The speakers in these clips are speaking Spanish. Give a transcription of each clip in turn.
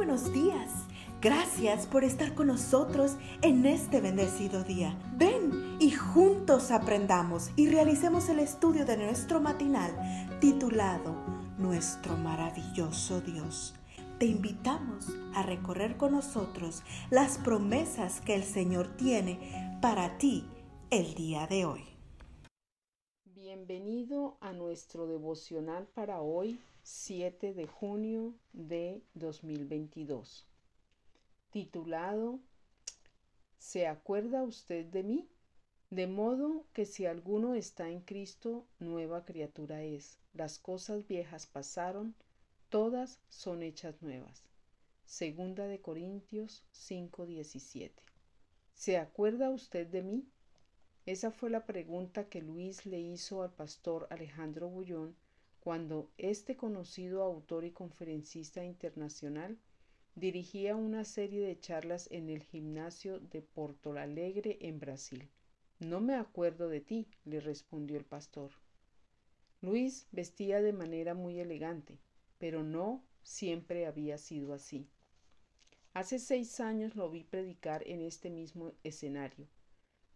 buenos días. Gracias por estar con nosotros en este bendecido día. Ven y juntos aprendamos y realicemos el estudio de nuestro matinal titulado Nuestro maravilloso Dios. Te invitamos a recorrer con nosotros las promesas que el Señor tiene para ti el día de hoy. Bienvenido a nuestro devocional para hoy, 7 de junio de 2022, titulado ¿Se acuerda usted de mí? De modo que si alguno está en Cristo, nueva criatura es. Las cosas viejas pasaron, todas son hechas nuevas. Segunda de Corintios 5:17. ¿Se acuerda usted de mí? Esa fue la pregunta que Luis le hizo al pastor Alejandro Bullón cuando este conocido autor y conferencista internacional dirigía una serie de charlas en el gimnasio de Porto Alegre en Brasil. No me acuerdo de ti, le respondió el pastor. Luis vestía de manera muy elegante, pero no siempre había sido así. Hace seis años lo vi predicar en este mismo escenario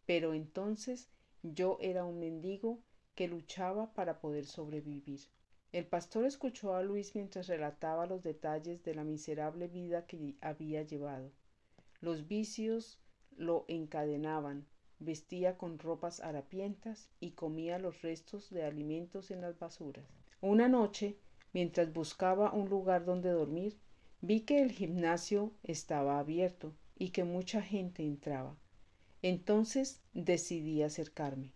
pero entonces yo era un mendigo que luchaba para poder sobrevivir. El pastor escuchó a Luis mientras relataba los detalles de la miserable vida que había llevado. Los vicios lo encadenaban, vestía con ropas harapientas y comía los restos de alimentos en las basuras. Una noche, mientras buscaba un lugar donde dormir, vi que el gimnasio estaba abierto y que mucha gente entraba. Entonces decidí acercarme,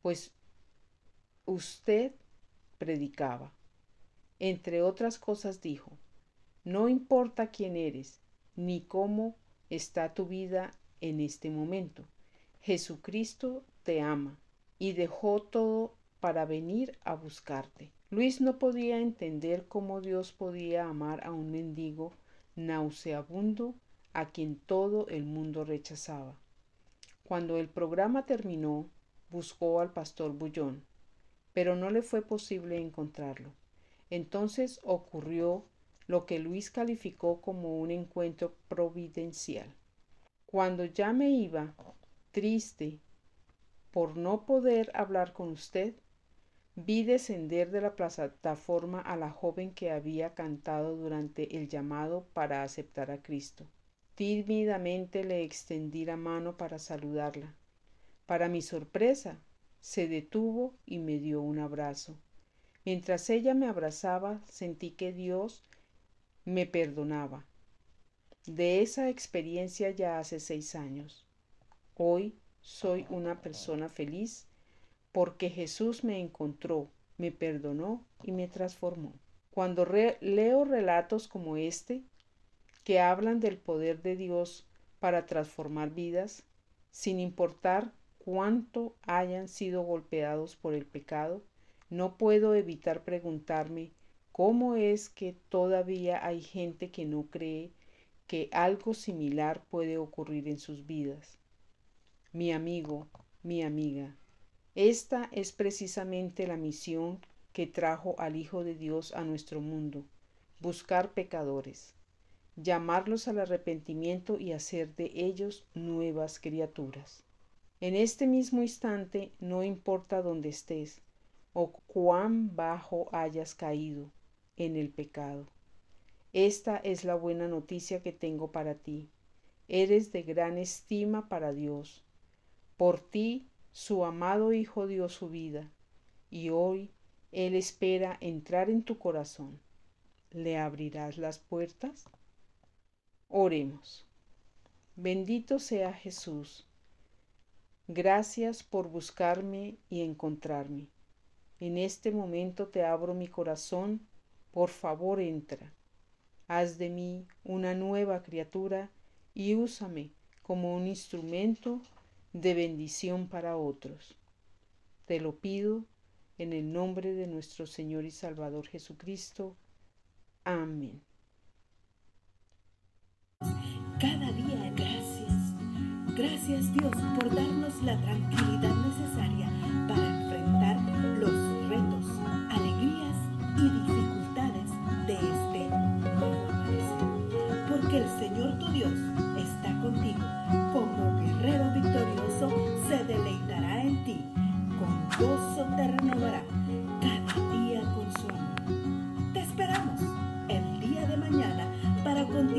pues usted predicaba. Entre otras cosas dijo, no importa quién eres, ni cómo está tu vida en este momento. Jesucristo te ama y dejó todo para venir a buscarte. Luis no podía entender cómo Dios podía amar a un mendigo nauseabundo a quien todo el mundo rechazaba. Cuando el programa terminó, buscó al pastor Bullón, pero no le fue posible encontrarlo. Entonces ocurrió lo que Luis calificó como un encuentro providencial. Cuando ya me iba, triste, por no poder hablar con usted, vi descender de la plataforma a la joven que había cantado durante el llamado para aceptar a Cristo. Tímidamente le extendí la mano para saludarla. Para mi sorpresa, se detuvo y me dio un abrazo. Mientras ella me abrazaba, sentí que Dios me perdonaba. De esa experiencia ya hace seis años. Hoy soy una persona feliz porque Jesús me encontró, me perdonó y me transformó. Cuando leo relatos como este, que hablan del poder de Dios para transformar vidas, sin importar cuánto hayan sido golpeados por el pecado, no puedo evitar preguntarme cómo es que todavía hay gente que no cree que algo similar puede ocurrir en sus vidas. Mi amigo, mi amiga, esta es precisamente la misión que trajo al Hijo de Dios a nuestro mundo, buscar pecadores llamarlos al arrepentimiento y hacer de ellos nuevas criaturas. En este mismo instante, no importa dónde estés o cuán bajo hayas caído en el pecado. Esta es la buena noticia que tengo para ti. Eres de gran estima para Dios. Por ti su amado Hijo dio su vida, y hoy Él espera entrar en tu corazón. ¿Le abrirás las puertas? Oremos. Bendito sea Jesús. Gracias por buscarme y encontrarme. En este momento te abro mi corazón. Por favor, entra. Haz de mí una nueva criatura y úsame como un instrumento de bendición para otros. Te lo pido en el nombre de nuestro Señor y Salvador Jesucristo. Amén cada día gracias. Gracias Dios por darnos la tranquilidad necesaria para enfrentar los retos, alegrías y dificultades de este nuevo amanecer. Porque el Señor tu Dios está contigo. Como guerrero victorioso se deleitará en ti. Con gozo te renovará. Cada